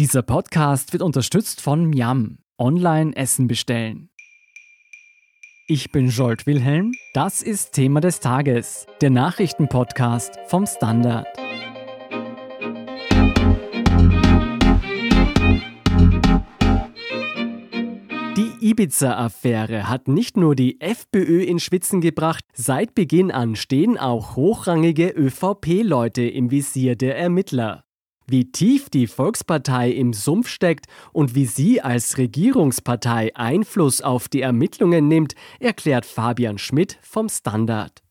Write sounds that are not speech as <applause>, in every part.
Dieser Podcast wird unterstützt von Miam. Online Essen bestellen. Ich bin Jolt Wilhelm. Das ist Thema des Tages, der Nachrichtenpodcast vom Standard. Die Ibiza-Affäre hat nicht nur die FPÖ in Schwitzen gebracht, seit Beginn an stehen auch hochrangige ÖVP-Leute im Visier der Ermittler. Wie tief die Volkspartei im Sumpf steckt und wie sie als Regierungspartei Einfluss auf die Ermittlungen nimmt, erklärt Fabian Schmidt vom Standard.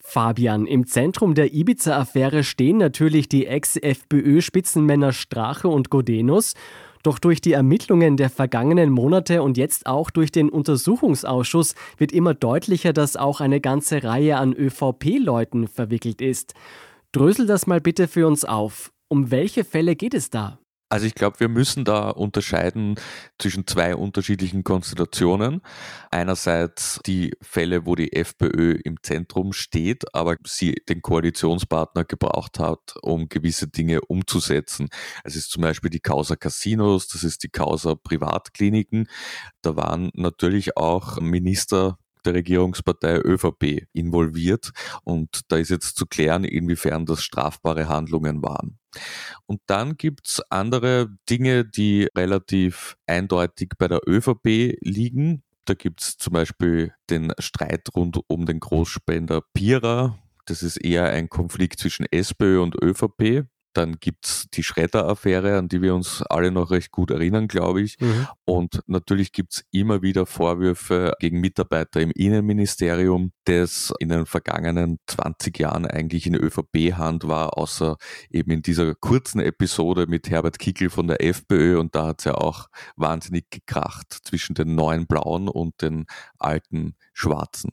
Fabian, im Zentrum der Ibiza-Affäre stehen natürlich die Ex-FPÖ-Spitzenmänner Strache und Godenus. Doch durch die Ermittlungen der vergangenen Monate und jetzt auch durch den Untersuchungsausschuss wird immer deutlicher, dass auch eine ganze Reihe an ÖVP-Leuten verwickelt ist. Drösel das mal bitte für uns auf. Um welche Fälle geht es da? Also ich glaube, wir müssen da unterscheiden zwischen zwei unterschiedlichen Konstellationen. Einerseits die Fälle, wo die FPÖ im Zentrum steht, aber sie den Koalitionspartner gebraucht hat, um gewisse Dinge umzusetzen. Es ist zum Beispiel die Causa Casinos, das ist die Causa Privatkliniken. Da waren natürlich auch Minister der Regierungspartei ÖVP involviert und da ist jetzt zu klären, inwiefern das strafbare Handlungen waren. Und dann gibt's andere Dinge, die relativ eindeutig bei der ÖVP liegen. Da gibt's zum Beispiel den Streit rund um den Großspender Pira. Das ist eher ein Konflikt zwischen SPÖ und ÖVP. Dann gibt's die Schredder-Affäre, an die wir uns alle noch recht gut erinnern, glaube ich. Mhm. Und natürlich gibt's immer wieder Vorwürfe gegen Mitarbeiter im Innenministerium, das in den vergangenen 20 Jahren eigentlich in ÖVP-Hand war, außer eben in dieser kurzen Episode mit Herbert Kickel von der FPÖ. Und da hat's ja auch wahnsinnig gekracht zwischen den neuen Blauen und den alten Schwarzen.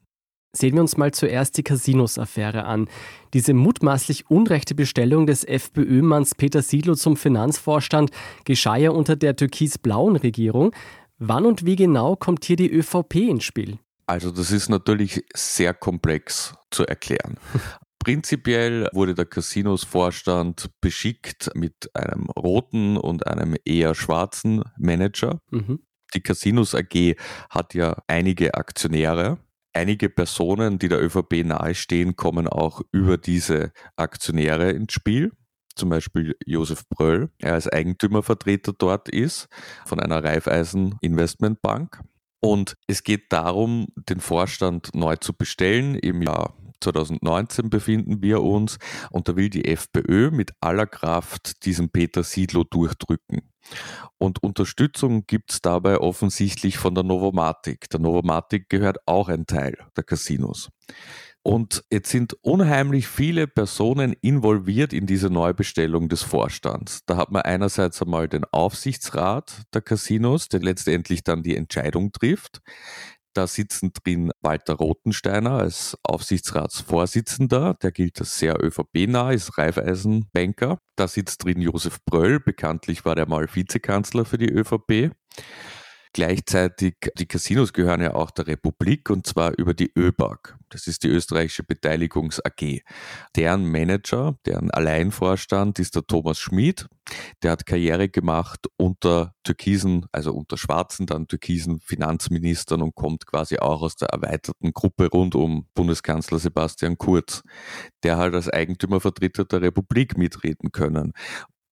Sehen wir uns mal zuerst die Casinos-Affäre an. Diese mutmaßlich unrechte Bestellung des FPÖ-Manns Peter Siedlow zum Finanzvorstand geschah ja unter der türkis-blauen Regierung. Wann und wie genau kommt hier die ÖVP ins Spiel? Also das ist natürlich sehr komplex zu erklären. <laughs> Prinzipiell wurde der Casinos-Vorstand beschickt mit einem roten und einem eher schwarzen Manager. Mhm. Die Casinos AG hat ja einige Aktionäre Einige Personen, die der ÖVP nahestehen, kommen auch über diese Aktionäre ins Spiel. Zum Beispiel Josef Bröll, er als Eigentümervertreter dort ist von einer Raiffeisen Investmentbank. Und es geht darum, den Vorstand neu zu bestellen. Im Jahr 2019 befinden wir uns und da will die FPÖ mit aller Kraft diesen Peter Siedlow durchdrücken. Und Unterstützung gibt es dabei offensichtlich von der Novomatic. Der Novomatic gehört auch ein Teil der Casinos. Und jetzt sind unheimlich viele Personen involviert in diese Neubestellung des Vorstands. Da hat man einerseits einmal den Aufsichtsrat der Casinos, der letztendlich dann die Entscheidung trifft. Da sitzen drin Walter Rotensteiner als Aufsichtsratsvorsitzender, der gilt als sehr ÖVP-nah, ist Raiffeisenbanker. Da sitzt drin Josef Bröll, bekanntlich war der mal Vizekanzler für die ÖVP. Gleichzeitig, die Casinos gehören ja auch der Republik und zwar über die ÖBAG. Das ist die österreichische Beteiligungs AG. Deren Manager, deren Alleinvorstand ist der Thomas Schmid. Der hat Karriere gemacht unter türkisen, also unter schwarzen, dann türkisen Finanzministern und kommt quasi auch aus der erweiterten Gruppe rund um Bundeskanzler Sebastian Kurz. Der halt als Eigentümervertreter der Republik mitreden können.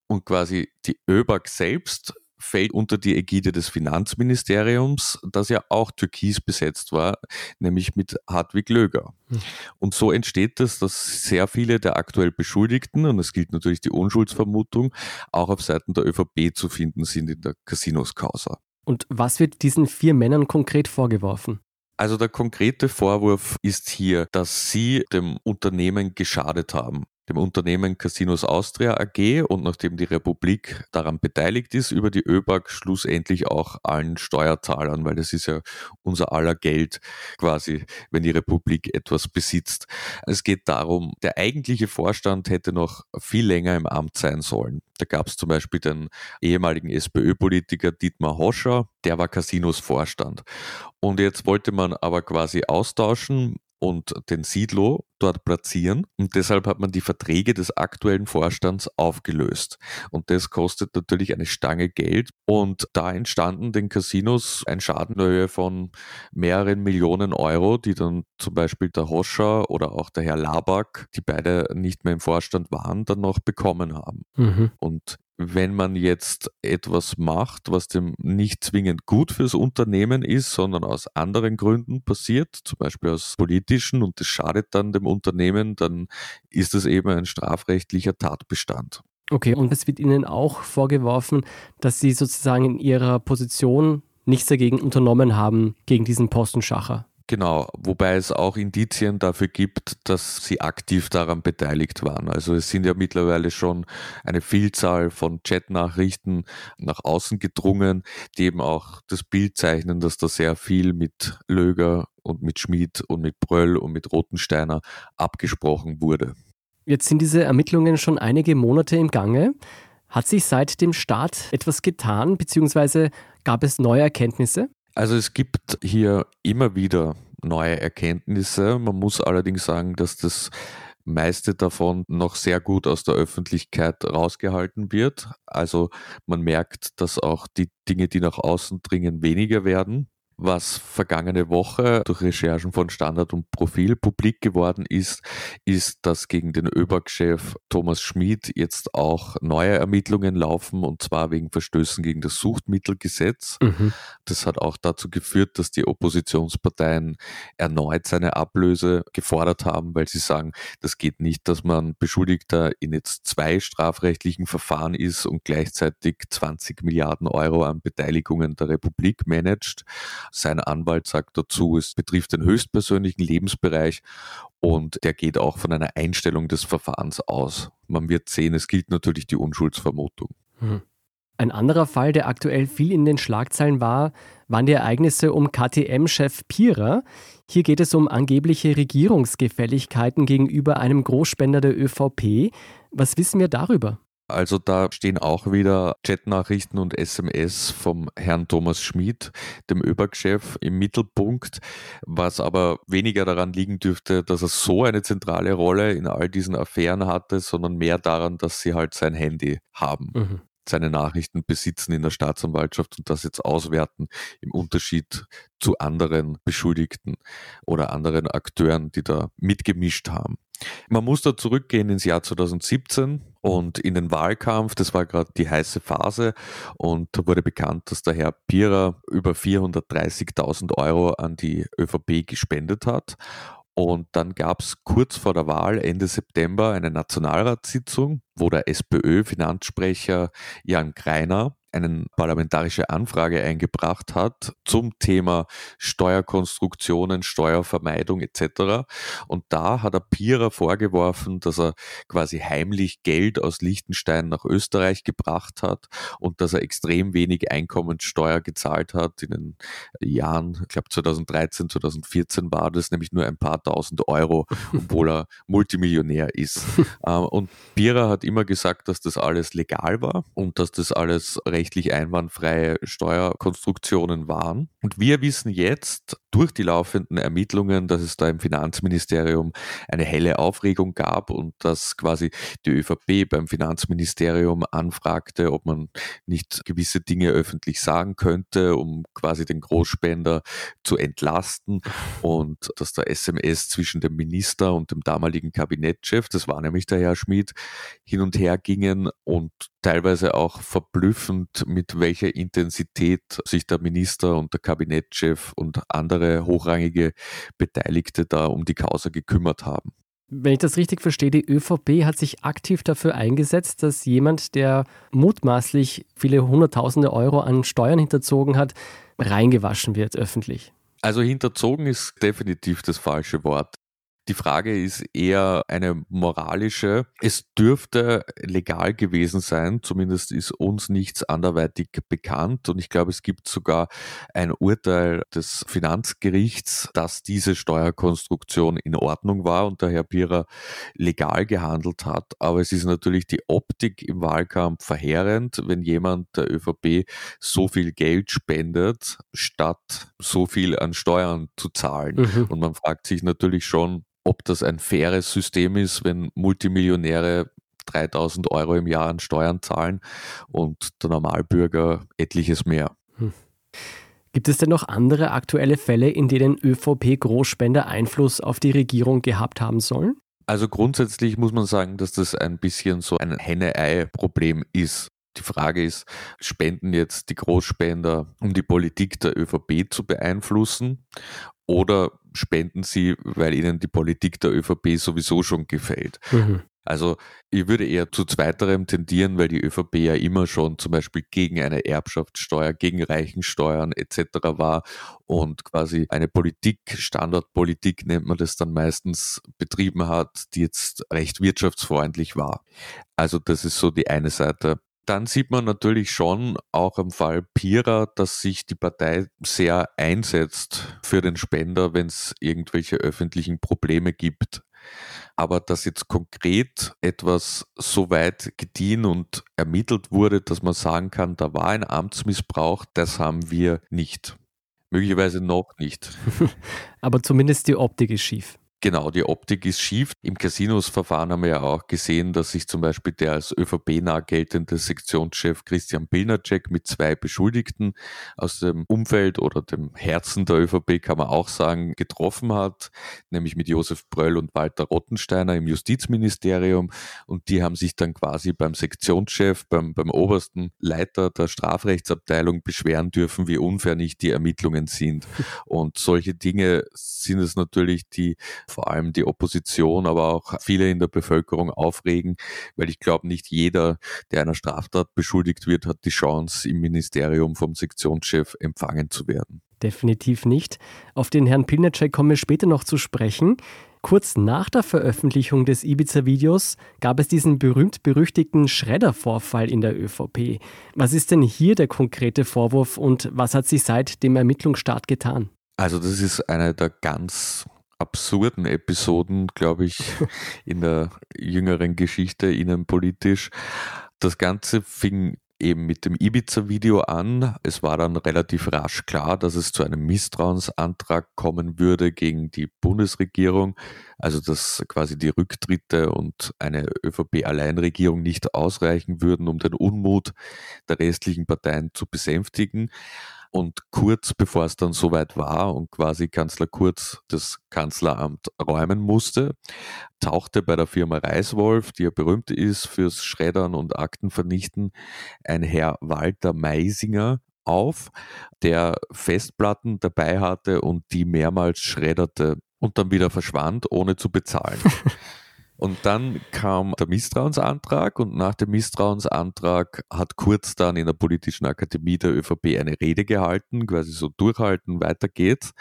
Und quasi die ÖBAG selbst fällt unter die Ägide des Finanzministeriums, das ja auch türkis besetzt war, nämlich mit Hartwig Löger. Hm. Und so entsteht es, dass sehr viele der aktuell Beschuldigten, und es gilt natürlich die Unschuldsvermutung, auch auf Seiten der ÖVP zu finden sind in der Casinos-Causa. Und was wird diesen vier Männern konkret vorgeworfen? Also der konkrete Vorwurf ist hier, dass sie dem Unternehmen geschadet haben dem Unternehmen Casinos Austria AG und nachdem die Republik daran beteiligt ist, über die ÖBAG schlussendlich auch allen Steuerzahlern, weil das ist ja unser aller Geld quasi, wenn die Republik etwas besitzt. Es geht darum, der eigentliche Vorstand hätte noch viel länger im Amt sein sollen. Da gab es zum Beispiel den ehemaligen SPÖ-Politiker Dietmar Hoscher, der war Casinos Vorstand. Und jetzt wollte man aber quasi austauschen und den Sidlo dort platzieren. Und deshalb hat man die Verträge des aktuellen Vorstands aufgelöst. Und das kostet natürlich eine Stange Geld. Und da entstanden den Casinos ein Schaden in Höhe von mehreren Millionen Euro, die dann zum Beispiel der Hoscher oder auch der Herr Labak, die beide nicht mehr im Vorstand waren, dann noch bekommen haben. Mhm. Und wenn man jetzt etwas macht, was dem nicht zwingend gut fürs Unternehmen ist, sondern aus anderen Gründen passiert, zum Beispiel aus politischen und das schadet dann dem Unternehmen, dann ist es eben ein strafrechtlicher Tatbestand. Okay, und es wird Ihnen auch vorgeworfen, dass Sie sozusagen in Ihrer Position nichts dagegen unternommen haben, gegen diesen Postenschacher. Genau, wobei es auch Indizien dafür gibt, dass sie aktiv daran beteiligt waren. Also es sind ja mittlerweile schon eine Vielzahl von Chatnachrichten nach außen gedrungen, die eben auch das Bild zeichnen, dass da sehr viel mit Löger und mit Schmid und mit Bröll und mit Rotensteiner abgesprochen wurde. Jetzt sind diese Ermittlungen schon einige Monate im Gange. Hat sich seit dem Start etwas getan, beziehungsweise gab es neue Erkenntnisse? Also es gibt hier immer wieder neue Erkenntnisse. Man muss allerdings sagen, dass das meiste davon noch sehr gut aus der Öffentlichkeit rausgehalten wird. Also man merkt, dass auch die Dinge, die nach außen dringen, weniger werden. Was vergangene Woche durch Recherchen von Standard und Profil publik geworden ist, ist, dass gegen den ÖBAG-Chef Thomas Schmid jetzt auch neue Ermittlungen laufen und zwar wegen Verstößen gegen das Suchtmittelgesetz. Mhm. Das hat auch dazu geführt, dass die Oppositionsparteien erneut seine Ablöse gefordert haben, weil sie sagen, das geht nicht, dass man Beschuldigter in jetzt zwei strafrechtlichen Verfahren ist und gleichzeitig 20 Milliarden Euro an Beteiligungen der Republik managt. Sein Anwalt sagt dazu, es betrifft den höchstpersönlichen Lebensbereich und der geht auch von einer Einstellung des Verfahrens aus. Man wird sehen, es gilt natürlich die Unschuldsvermutung. Hm. Ein anderer Fall, der aktuell viel in den Schlagzeilen war, waren die Ereignisse um KTM-Chef Pierer. Hier geht es um angebliche Regierungsgefälligkeiten gegenüber einem Großspender der ÖVP. Was wissen wir darüber? Also da stehen auch wieder Chatnachrichten und SMS vom Herrn Thomas Schmid, dem ÖBAG-Chef, im Mittelpunkt, was aber weniger daran liegen dürfte, dass er so eine zentrale Rolle in all diesen Affären hatte, sondern mehr daran, dass sie halt sein Handy haben. Mhm seine Nachrichten besitzen in der Staatsanwaltschaft und das jetzt auswerten im Unterschied zu anderen Beschuldigten oder anderen Akteuren, die da mitgemischt haben. Man muss da zurückgehen ins Jahr 2017 und in den Wahlkampf, das war gerade die heiße Phase. Und da wurde bekannt, dass der Herr Pierer über 430.000 Euro an die ÖVP gespendet hat. Und dann gab es kurz vor der Wahl, Ende September, eine Nationalratssitzung, wo der SPÖ-Finanzsprecher Jan Greiner eine parlamentarische Anfrage eingebracht hat zum Thema Steuerkonstruktionen, Steuervermeidung etc. Und da hat er Pierer vorgeworfen, dass er quasi heimlich Geld aus Liechtenstein nach Österreich gebracht hat und dass er extrem wenig Einkommenssteuer gezahlt hat in den Jahren, ich glaube 2013, 2014 war das nämlich nur ein paar tausend Euro, <laughs> obwohl er Multimillionär ist. <laughs> Ähm, und Pierer hat immer gesagt, dass das alles legal war und dass das alles rechtlich einwandfreie Steuerkonstruktionen waren. Und wir wissen jetzt durch die laufenden Ermittlungen, dass es da im Finanzministerium eine helle Aufregung gab und dass quasi die ÖVP beim Finanzministerium anfragte, ob man nicht gewisse Dinge öffentlich sagen könnte, um quasi den Großspender zu entlasten. Und dass der SMS zwischen dem Minister und dem damaligen Kabinettschef, das war nämlich der Herr Schmid, hin und her gingen und teilweise auch verblüffend, mit welcher Intensität sich der Minister und der Kabinettschef und andere hochrangige Beteiligte da um die Causa gekümmert haben. Wenn ich das richtig verstehe, die ÖVP hat sich aktiv dafür eingesetzt, dass jemand, der mutmaßlich viele Hunderttausende Euro an Steuern hinterzogen hat, reingewaschen wird öffentlich. Also hinterzogen ist definitiv das falsche Wort. Die Frage ist eher eine moralische. Es dürfte legal gewesen sein, zumindest ist uns nichts anderweitig bekannt. Und ich glaube, es gibt sogar ein Urteil des Finanzgerichts, dass diese Steuerkonstruktion in Ordnung war und der Herr Bierer legal gehandelt hat. Aber es ist natürlich die Optik im Wahlkampf verheerend, wenn jemand der ÖVP so viel Geld spendet, statt so viel an Steuern zu zahlen. Mhm. Und man fragt sich natürlich schon, ob das ein faires System ist, wenn Multimillionäre 3000 Euro im Jahr an Steuern zahlen und der Normalbürger etliches mehr. Hm. Gibt es denn noch andere aktuelle Fälle, in denen ÖVP-Großspender Einfluss auf die Regierung gehabt haben sollen? Also grundsätzlich muss man sagen, dass das ein bisschen so ein Henne-Ei-Problem ist. Die Frage ist, spenden jetzt die Großspender, um die Politik der ÖVP zu beeinflussen oder spenden sie, weil ihnen die Politik der ÖVP sowieso schon gefällt? Mhm. Also ich würde eher zu zweiterem tendieren, weil die ÖVP ja immer schon zum Beispiel gegen eine Erbschaftssteuer, gegen Reichensteuern etc. war und quasi eine Politik, Standardpolitik nennt man das dann meistens, betrieben hat, die jetzt recht wirtschaftsfreundlich war. Also das ist so die eine Seite dann sieht man natürlich schon auch im Fall Pira, dass sich die Partei sehr einsetzt für den Spender, wenn es irgendwelche öffentlichen Probleme gibt. Aber dass jetzt konkret etwas so weit gediehen und ermittelt wurde, dass man sagen kann, da war ein Amtsmissbrauch, das haben wir nicht. Möglicherweise noch nicht. <laughs> Aber zumindest die Optik ist schief. Genau, die Optik ist schief. Im Casinos-Verfahren haben wir ja auch gesehen, dass sich zum Beispiel der als ÖVP-nah geltende Sektionschef Christian Pilnacek mit zwei Beschuldigten aus dem Umfeld oder dem Herzen der ÖVP, kann man auch sagen, getroffen hat, nämlich mit Josef Bröll und Walter Rottensteiner im Justizministerium. Und die haben sich dann quasi beim Sektionschef, beim, beim obersten Leiter der Strafrechtsabteilung beschweren dürfen, wie unfair nicht die Ermittlungen sind. Und solche Dinge sind es natürlich, die vor allem die Opposition, aber auch viele in der Bevölkerung aufregen, weil ich glaube, nicht jeder, der einer Straftat beschuldigt wird, hat die Chance, im Ministerium vom Sektionschef empfangen zu werden. Definitiv nicht. Auf den Herrn Pilnacek kommen wir später noch zu sprechen. Kurz nach der Veröffentlichung des Ibiza-Videos gab es diesen berühmt-berüchtigten Schredder-Vorfall in der ÖVP. Was ist denn hier der konkrete Vorwurf und was hat sich seit dem Ermittlungsstart getan? Also das ist eine der ganz absurden Episoden, glaube ich, <laughs> in der jüngeren Geschichte innenpolitisch. Das Ganze fing eben mit dem Ibiza-Video an. Es war dann relativ rasch klar, dass es zu einem Misstrauensantrag kommen würde gegen die Bundesregierung, also dass quasi die Rücktritte und eine ÖVP-Alleinregierung nicht ausreichen würden, um den Unmut der restlichen Parteien zu besänftigen. Und kurz bevor es dann soweit war und quasi Kanzler Kurz das Kanzleramt räumen musste, tauchte bei der Firma Reiswolf, die ja berühmt ist fürs Schreddern und Aktenvernichten, ein Herr Walter Meisinger auf, der Festplatten dabei hatte und die mehrmals schredderte und dann wieder verschwand, ohne zu bezahlen. <laughs> Und dann kam der Misstrauensantrag und nach dem Misstrauensantrag hat Kurz dann in der Politischen Akademie der ÖVP eine Rede gehalten, quasi so durchhalten, weiter geht's.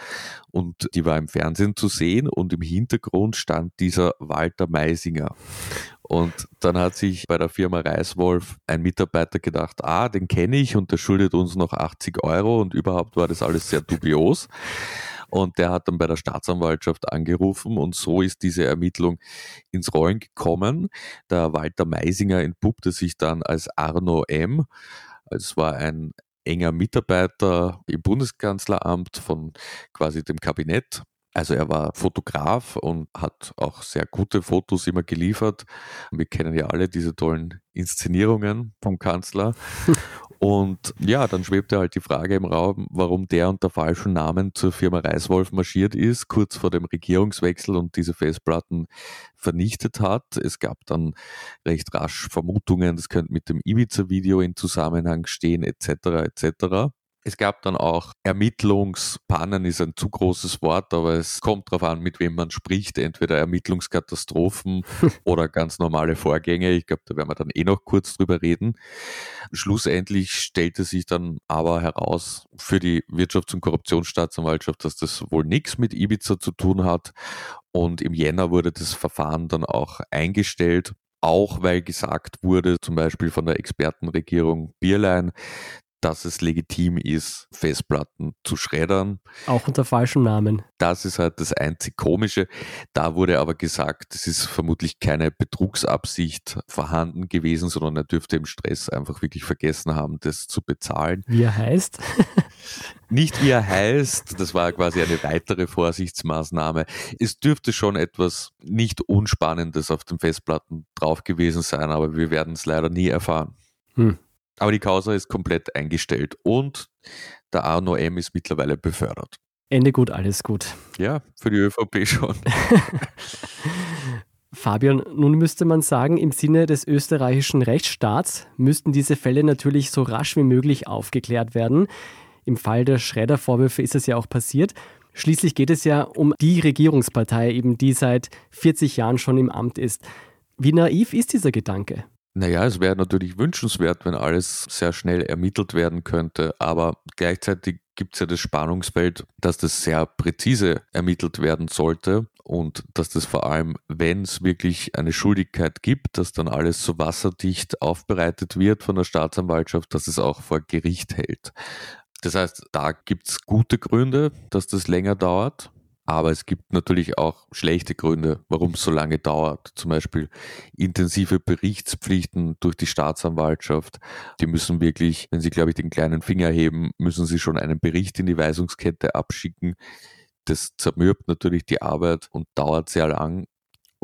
Und die war im Fernsehen zu sehen und im Hintergrund stand dieser Walter Meisinger. Und dann hat sich bei der Firma Reiswolf ein Mitarbeiter gedacht, ah, den kenne ich und der schuldet uns noch 80 Euro und überhaupt war das alles sehr dubios. Und der hat dann bei der Staatsanwaltschaft angerufen und so ist diese Ermittlung ins Rollen gekommen. Der Walter Meisinger entpuppte sich dann als Arno M. Es war ein enger Mitarbeiter im Bundeskanzleramt von quasi dem Kabinett. Also er war Fotograf und hat auch sehr gute Fotos immer geliefert. Wir kennen ja alle diese tollen Inszenierungen vom Kanzler. <laughs> Und ja, dann schwebte halt die Frage im Raum, warum der unter falschen Namen zur Firma Reiswolf marschiert ist, kurz vor dem Regierungswechsel und diese Festplatten vernichtet hat. Es gab dann recht rasch Vermutungen, das könnte mit dem Ibiza-Video in Zusammenhang stehen, etc. etc. Es gab dann auch Ermittlungspannen, ist ein zu großes Wort, aber es kommt darauf an, mit wem man spricht. Entweder Ermittlungskatastrophen <laughs> oder ganz normale Vorgänge. Ich glaube, da werden wir dann eh noch kurz drüber reden. Schlussendlich stellte sich dann aber heraus für die Wirtschafts- und Korruptionsstaatsanwaltschaft, dass das wohl nichts mit Ibiza zu tun hat. Und im Jänner wurde das Verfahren dann auch eingestellt auch weil gesagt wurde, zum Beispiel von der Expertenregierung Bierlein, dass es legitim ist, Festplatten zu schreddern. Auch unter falschem Namen. Das ist halt das einzig Komische. Da wurde aber gesagt, es ist vermutlich keine Betrugsabsicht vorhanden gewesen, sondern er dürfte im Stress einfach wirklich vergessen haben, das zu bezahlen. Wie er heißt? <laughs> Nicht wie er heißt, das war quasi eine weitere Vorsichtsmaßnahme. Es dürfte schon etwas nicht Unspannendes auf den Festplatten drauf gewesen sein, aber wir werden es leider nie erfahren. Hm. Aber die Causa ist komplett eingestellt und der Arno M. ist mittlerweile befördert. Ende gut, alles gut. Ja, für die ÖVP <laughs> schon. <laughs> Fabian, nun müsste man sagen, im Sinne des österreichischen Rechtsstaats müssten diese Fälle natürlich so rasch wie möglich aufgeklärt werden. Im Fall der Schredder-Vorwürfe ist es ja auch passiert. Schließlich geht es ja um die Regierungspartei, eben die seit 40 Jahren schon im Amt ist. Wie naiv ist dieser Gedanke? Naja, es wäre natürlich wünschenswert, wenn alles sehr schnell ermittelt werden könnte, aber gleichzeitig gibt es ja das Spannungsfeld, dass das sehr präzise ermittelt werden sollte und dass das vor allem, wenn es wirklich eine Schuldigkeit gibt, dass dann alles so wasserdicht aufbereitet wird von der Staatsanwaltschaft, dass es auch vor Gericht hält. Das heißt, da gibt es gute Gründe, dass das länger dauert. Aber es gibt natürlich auch schlechte Gründe, warum es so lange dauert. Zum Beispiel intensive Berichtspflichten durch die Staatsanwaltschaft. Die müssen wirklich, wenn sie, glaube ich, den kleinen Finger heben, müssen sie schon einen Bericht in die Weisungskette abschicken. Das zermürbt natürlich die Arbeit und dauert sehr lang.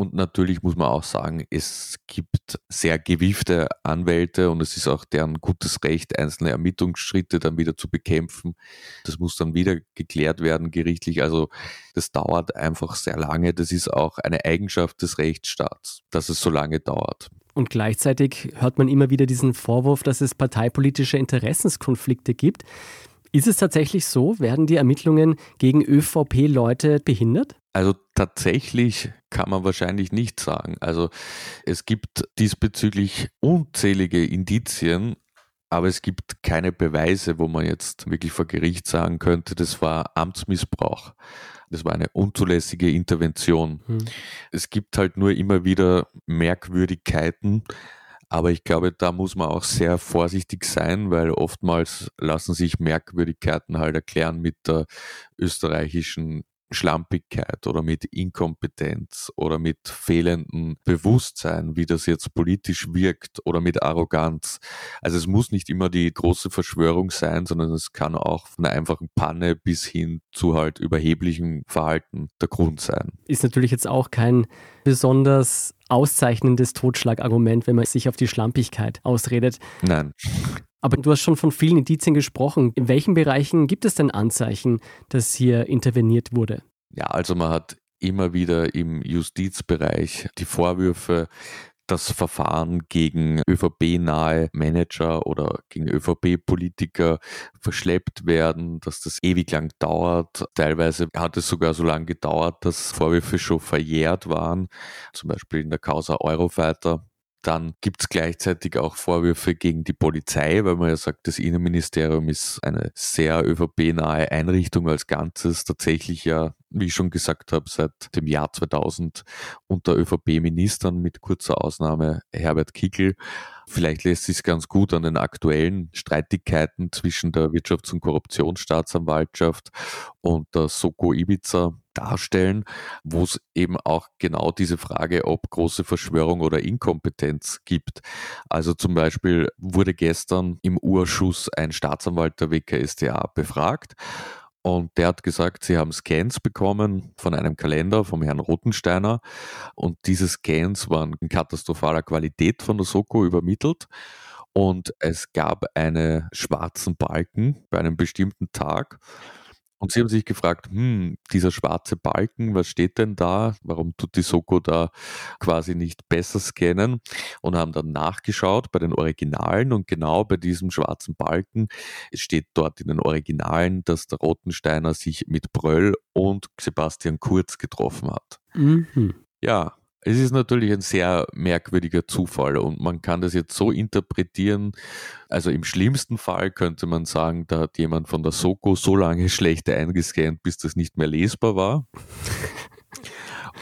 Und natürlich muss man auch sagen, es gibt sehr gewiefte Anwälte und es ist auch deren gutes Recht, einzelne Ermittlungsschritte dann wieder zu bekämpfen. Das muss dann wieder geklärt werden gerichtlich. Also das dauert einfach sehr lange. Das ist auch eine Eigenschaft des Rechtsstaats, dass es so lange dauert. Und gleichzeitig hört man immer wieder diesen Vorwurf, dass es parteipolitische Interessenskonflikte gibt. Ist es tatsächlich so? Werden die Ermittlungen gegen ÖVP-Leute behindert? Also tatsächlich kann man wahrscheinlich nicht sagen. Also es gibt diesbezüglich unzählige Indizien, aber es gibt keine Beweise, wo man jetzt wirklich vor Gericht sagen könnte, das war Amtsmissbrauch. Das war eine unzulässige Intervention. Hm. Es gibt halt nur immer wieder Merkwürdigkeiten, aber ich glaube, da muss man auch sehr vorsichtig sein, weil oftmals lassen sich Merkwürdigkeiten halt erklären mit der österreichischen Schlampigkeit oder mit Inkompetenz oder mit fehlendem Bewusstsein, wie das jetzt politisch wirkt oder mit Arroganz. Also es muss nicht immer die große Verschwörung sein, sondern es kann auch von einer einfachen Panne bis hin zu halt überheblichem Verhalten der Grund sein. Ist natürlich jetzt auch kein besonders auszeichnendes Totschlagargument, wenn man sich auf die Schlampigkeit ausredet. Nein. Aber du hast schon von vielen Indizien gesprochen. In welchen Bereichen gibt es denn Anzeichen, dass hier interveniert wurde? Ja, also man hat immer wieder im Justizbereich die Vorwürfe, dass Verfahren gegen ÖVP-nahe Manager oder gegen ÖVP-Politiker verschleppt werden, dass das ewig lang dauert. Teilweise hat es sogar so lange gedauert, dass Vorwürfe schon verjährt waren, zum Beispiel in der Causa Eurofighter. Dann gibt es gleichzeitig auch Vorwürfe gegen die Polizei, weil man ja sagt, das Innenministerium ist eine sehr ÖVP-nahe Einrichtung als Ganzes, tatsächlich ja, wie ich schon gesagt habe, seit dem Jahr 2000 unter ÖVP-Ministern mit kurzer Ausnahme Herbert Kickel. Vielleicht lässt sich ganz gut an den aktuellen Streitigkeiten zwischen der Wirtschafts- und Korruptionsstaatsanwaltschaft und der Soko Ibiza darstellen, wo es eben auch genau diese Frage, ob große Verschwörung oder Inkompetenz gibt. Also zum Beispiel wurde gestern im Urschuss ein Staatsanwalt der WKSDA befragt und der hat gesagt, sie haben Scans bekommen von einem Kalender vom Herrn Rotensteiner. Und diese Scans waren in katastrophaler Qualität von der Soko übermittelt. Und es gab einen schwarzen Balken bei einem bestimmten Tag. Und sie haben sich gefragt, hm, dieser schwarze Balken, was steht denn da? Warum tut die Soko da quasi nicht besser scannen? Und haben dann nachgeschaut bei den Originalen und genau bei diesem schwarzen Balken steht dort in den Originalen, dass der Rotensteiner sich mit Bröll und Sebastian Kurz getroffen hat. Mhm. Ja, es ist natürlich ein sehr merkwürdiger Zufall und man kann das jetzt so interpretieren. Also im schlimmsten Fall könnte man sagen, da hat jemand von der Soko so lange <laughs> schlecht eingescannt, bis das nicht mehr lesbar war.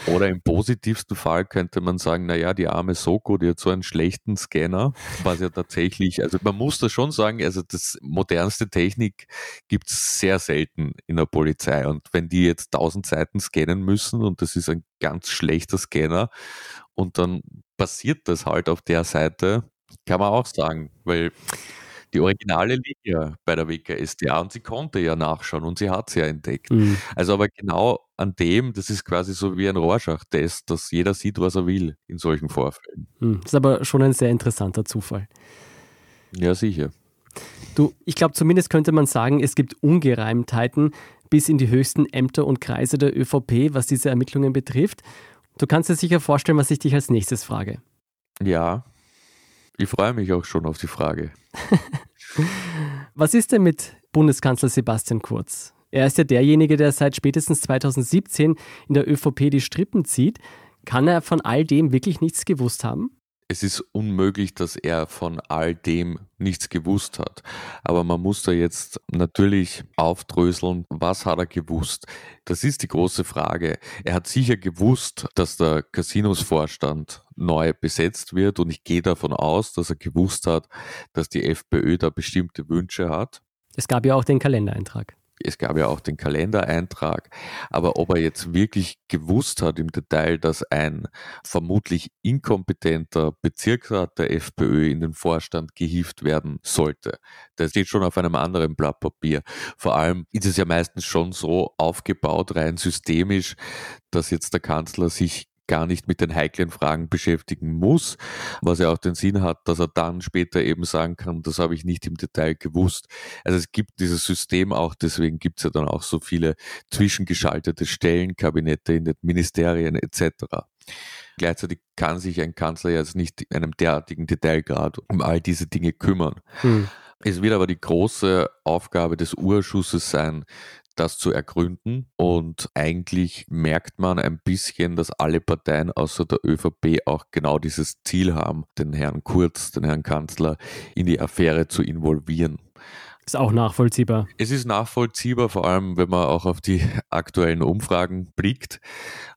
Oder im positivsten Fall könnte man sagen, naja, die arme Soko, die hat so einen schlechten Scanner, was ja tatsächlich, also man muss da schon sagen, also das modernste Technik gibt es sehr selten in der Polizei. Und wenn die jetzt tausend Seiten scannen müssen und das ist ein ganz schlechter Scanner und dann passiert das halt auf der Seite, kann man auch sagen, weil die Originale liegt ja bei der WKSDA und sie konnte ja nachschauen und sie hat sie ja entdeckt. Mhm. Also aber genau an dem, das ist quasi so wie ein Rorschach-Test, dass jeder sieht, was er will in solchen Vorfällen. Mhm. Das ist aber schon ein sehr interessanter Zufall. Ja, sicher. Du, ich glaube, zumindest könnte man sagen, es gibt Ungereimtheiten bis in die höchsten Ämter und Kreise der ÖVP, was diese Ermittlungen betrifft. Du kannst dir sicher vorstellen, was ich dich als nächstes frage. Ja, ich freue mich auch schon auf die Frage. <laughs> Was ist denn mit Bundeskanzler Sebastian Kurz? Er ist ja derjenige, der seit spätestens 2017 in der ÖVP die Strippen zieht. Kann er von all dem wirklich nichts gewusst haben? Es ist unmöglich, dass er von all dem nichts gewusst hat. Aber man muss da jetzt natürlich aufdröseln, was hat er gewusst? Das ist die große Frage. Er hat sicher gewusst, dass der Casinos-Vorstand neu besetzt wird und ich gehe davon aus, dass er gewusst hat, dass die FPÖ da bestimmte Wünsche hat. Es gab ja auch den Kalendereintrag es gab ja auch den Kalendereintrag, aber ob er jetzt wirklich gewusst hat im Detail, dass ein vermutlich inkompetenter Bezirksrat der FPÖ in den Vorstand gehievt werden sollte, das steht schon auf einem anderen Blatt Papier. Vor allem ist es ja meistens schon so aufgebaut, rein systemisch, dass jetzt der Kanzler sich gar nicht mit den heiklen Fragen beschäftigen muss, was ja auch den Sinn hat, dass er dann später eben sagen kann, das habe ich nicht im Detail gewusst. Also es gibt dieses System auch, deswegen gibt es ja dann auch so viele zwischengeschaltete Stellen, Kabinette in den Ministerien etc. Gleichzeitig kann sich ein Kanzler jetzt nicht in einem derartigen Detailgrad um all diese Dinge kümmern. Hm. Es wird aber die große Aufgabe des Urschusses sein, das zu ergründen. Und eigentlich merkt man ein bisschen, dass alle Parteien außer der ÖVP auch genau dieses Ziel haben, den Herrn Kurz, den Herrn Kanzler, in die Affäre zu involvieren. Ist auch nachvollziehbar. Es ist nachvollziehbar, vor allem wenn man auch auf die <laughs> aktuellen Umfragen blickt.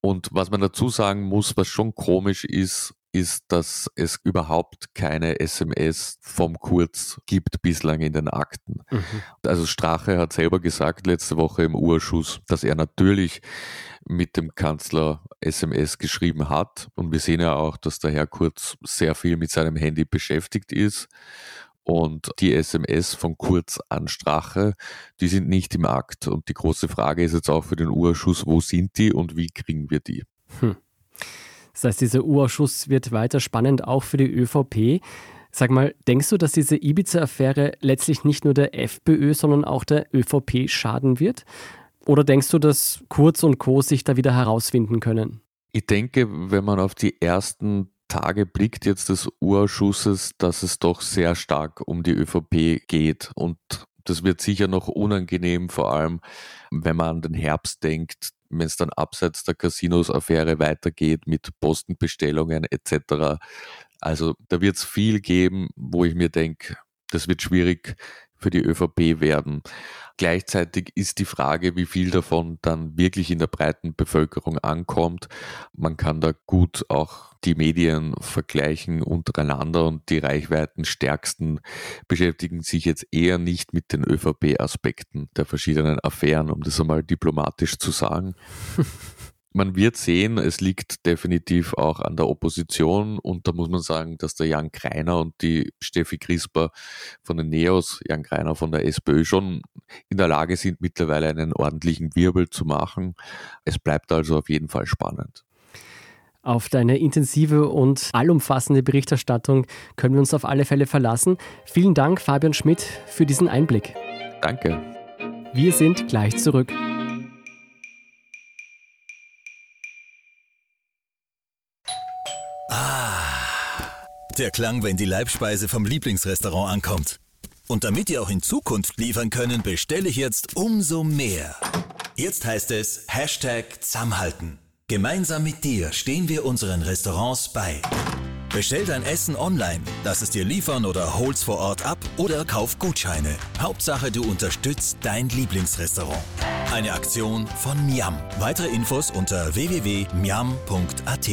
Und was man dazu sagen muss, was schon komisch ist, ist, dass es überhaupt keine SMS vom Kurz gibt bislang in den Akten. Mhm. Also Strache hat selber gesagt letzte Woche im Urschuss, dass er natürlich mit dem Kanzler SMS geschrieben hat. Und wir sehen ja auch, dass der Herr Kurz sehr viel mit seinem Handy beschäftigt ist. Und die SMS von Kurz an Strache, die sind nicht im Akt. Und die große Frage ist jetzt auch für den Urschuss, wo sind die und wie kriegen wir die? Hm. Das heißt, dieser U-Ausschuss wird weiter spannend, auch für die ÖVP. Sag mal, denkst du, dass diese Ibiza-Affäre letztlich nicht nur der FPÖ, sondern auch der ÖVP schaden wird? Oder denkst du, dass Kurz und Co. sich da wieder herausfinden können? Ich denke, wenn man auf die ersten Tage blickt jetzt des Urausschusses, dass es doch sehr stark um die ÖVP geht. Und das wird sicher noch unangenehm, vor allem wenn man an den Herbst denkt, wenn es dann abseits der Casinos-Affäre weitergeht mit Postenbestellungen etc. Also da wird es viel geben, wo ich mir denke, das wird schwierig für die ÖVP werden. Gleichzeitig ist die Frage, wie viel davon dann wirklich in der breiten Bevölkerung ankommt. Man kann da gut auch die Medien vergleichen untereinander und die Reichweitenstärksten beschäftigen sich jetzt eher nicht mit den ÖVP-Aspekten der verschiedenen Affären, um das einmal diplomatisch zu sagen. <laughs> man wird sehen, es liegt definitiv auch an der Opposition und da muss man sagen, dass der Jan Kreiner und die Steffi Crisper von den Neos, Jan Kreiner von der SPÖ schon in der Lage sind, mittlerweile einen ordentlichen Wirbel zu machen. Es bleibt also auf jeden Fall spannend. Auf deine intensive und allumfassende Berichterstattung können wir uns auf alle Fälle verlassen. Vielen Dank, Fabian Schmidt, für diesen Einblick. Danke. Wir sind gleich zurück. Der Klang, wenn die Leibspeise vom Lieblingsrestaurant ankommt. Und damit ihr auch in Zukunft liefern können, bestelle ich jetzt umso mehr. Jetzt heißt es Hashtag Zusammenhalten. Gemeinsam mit dir stehen wir unseren Restaurants bei. Bestell dein Essen online, lass es dir liefern oder hol's vor Ort ab oder kauf Gutscheine. Hauptsache, du unterstützt dein Lieblingsrestaurant. Eine Aktion von Miam. Weitere Infos unter www.miam.at.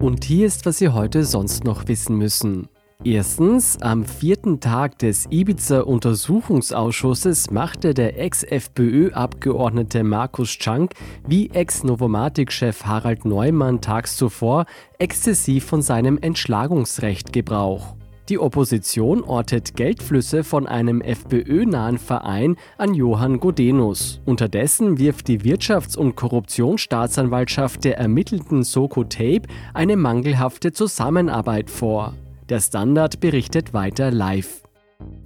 Und hier ist, was Sie heute sonst noch wissen müssen. Erstens, am vierten Tag des Ibiza-Untersuchungsausschusses machte der Ex-FPÖ-Abgeordnete Markus Czank wie Ex-Novomatic-Chef Harald Neumann tags zuvor exzessiv von seinem Entschlagungsrecht Gebrauch. Die Opposition ortet Geldflüsse von einem FPÖ-nahen Verein an Johann Godenus. Unterdessen wirft die Wirtschafts- und Korruptionsstaatsanwaltschaft der ermittelten Soko Tape eine mangelhafte Zusammenarbeit vor. Der Standard berichtet weiter live.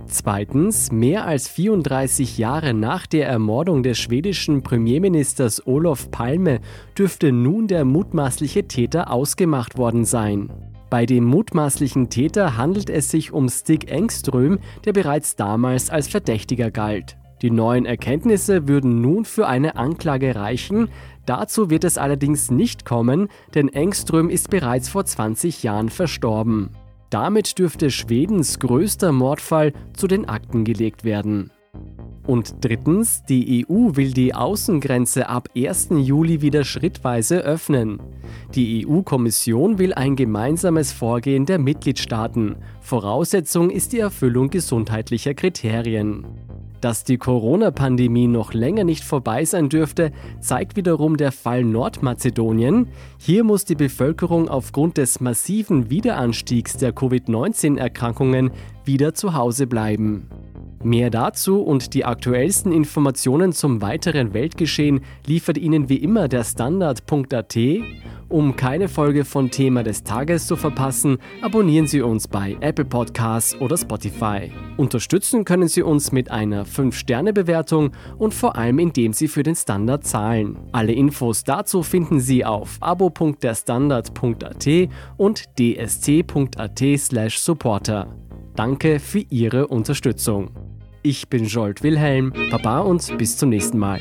Zweitens, mehr als 34 Jahre nach der Ermordung des schwedischen Premierministers Olof Palme dürfte nun der mutmaßliche Täter ausgemacht worden sein. Bei dem mutmaßlichen Täter handelt es sich um Stig Engström, der bereits damals als Verdächtiger galt. Die neuen Erkenntnisse würden nun für eine Anklage reichen. Dazu wird es allerdings nicht kommen, denn Engström ist bereits vor 20 Jahren verstorben. Damit dürfte Schwedens größter Mordfall zu den Akten gelegt werden. Und drittens, die EU will die Außengrenze ab 1. Juli wieder schrittweise öffnen. Die EU-Kommission will ein gemeinsames Vorgehen der Mitgliedstaaten. Voraussetzung ist die Erfüllung gesundheitlicher Kriterien. Dass die Corona-Pandemie noch länger nicht vorbei sein dürfte, zeigt wiederum der Fall Nordmazedonien. Hier muss die Bevölkerung aufgrund des massiven Wiederanstiegs der Covid-19-Erkrankungen wieder zu Hause bleiben. Mehr dazu und die aktuellsten Informationen zum weiteren Weltgeschehen liefert Ihnen wie immer der Standard.at. Um keine Folge von Thema des Tages zu verpassen, abonnieren Sie uns bei Apple Podcasts oder Spotify. Unterstützen können Sie uns mit einer 5-Sterne-Bewertung und vor allem indem Sie für den Standard zahlen. Alle Infos dazu finden Sie auf abo.derstandard.at und dst.at/supporter. Danke für Ihre Unterstützung. Ich bin Jolt Wilhelm, Baba und bis zum nächsten Mal.